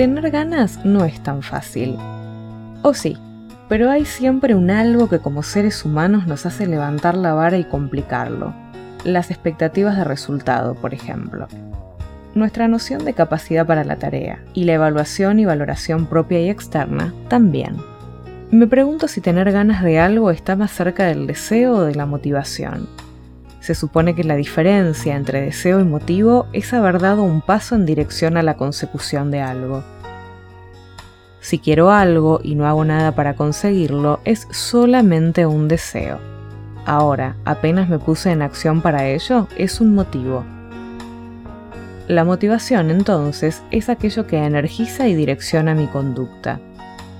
Tener ganas no es tan fácil. O sí, pero hay siempre un algo que como seres humanos nos hace levantar la vara y complicarlo. Las expectativas de resultado, por ejemplo. Nuestra noción de capacidad para la tarea y la evaluación y valoración propia y externa también. Me pregunto si tener ganas de algo está más cerca del deseo o de la motivación. Se supone que la diferencia entre deseo y motivo es haber dado un paso en dirección a la consecución de algo. Si quiero algo y no hago nada para conseguirlo, es solamente un deseo. Ahora, apenas me puse en acción para ello, es un motivo. La motivación, entonces, es aquello que energiza y direcciona mi conducta.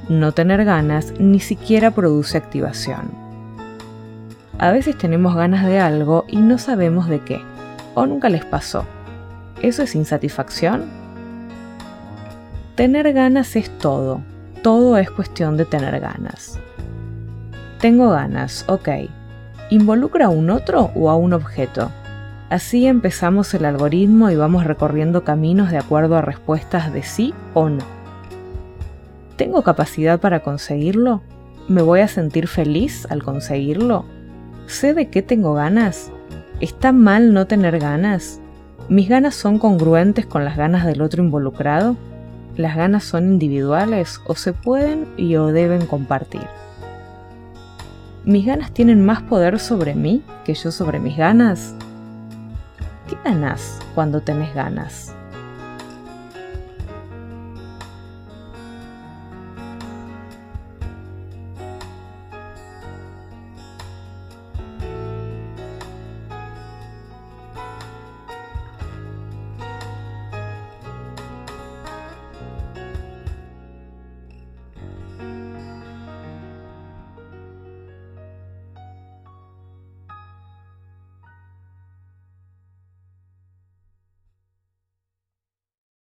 No tener ganas ni siquiera produce activación. A veces tenemos ganas de algo y no sabemos de qué, o nunca les pasó. ¿Eso es insatisfacción? Tener ganas es todo, todo es cuestión de tener ganas. Tengo ganas, ok. ¿Involucra a un otro o a un objeto? Así empezamos el algoritmo y vamos recorriendo caminos de acuerdo a respuestas de sí o no. ¿Tengo capacidad para conseguirlo? ¿Me voy a sentir feliz al conseguirlo? ¿Sé de qué tengo ganas? ¿Está mal no tener ganas? ¿Mis ganas son congruentes con las ganas del otro involucrado? ¿Las ganas son individuales o se pueden y o deben compartir? ¿Mis ganas tienen más poder sobre mí que yo sobre mis ganas? ¿Qué cuando tenés ganas?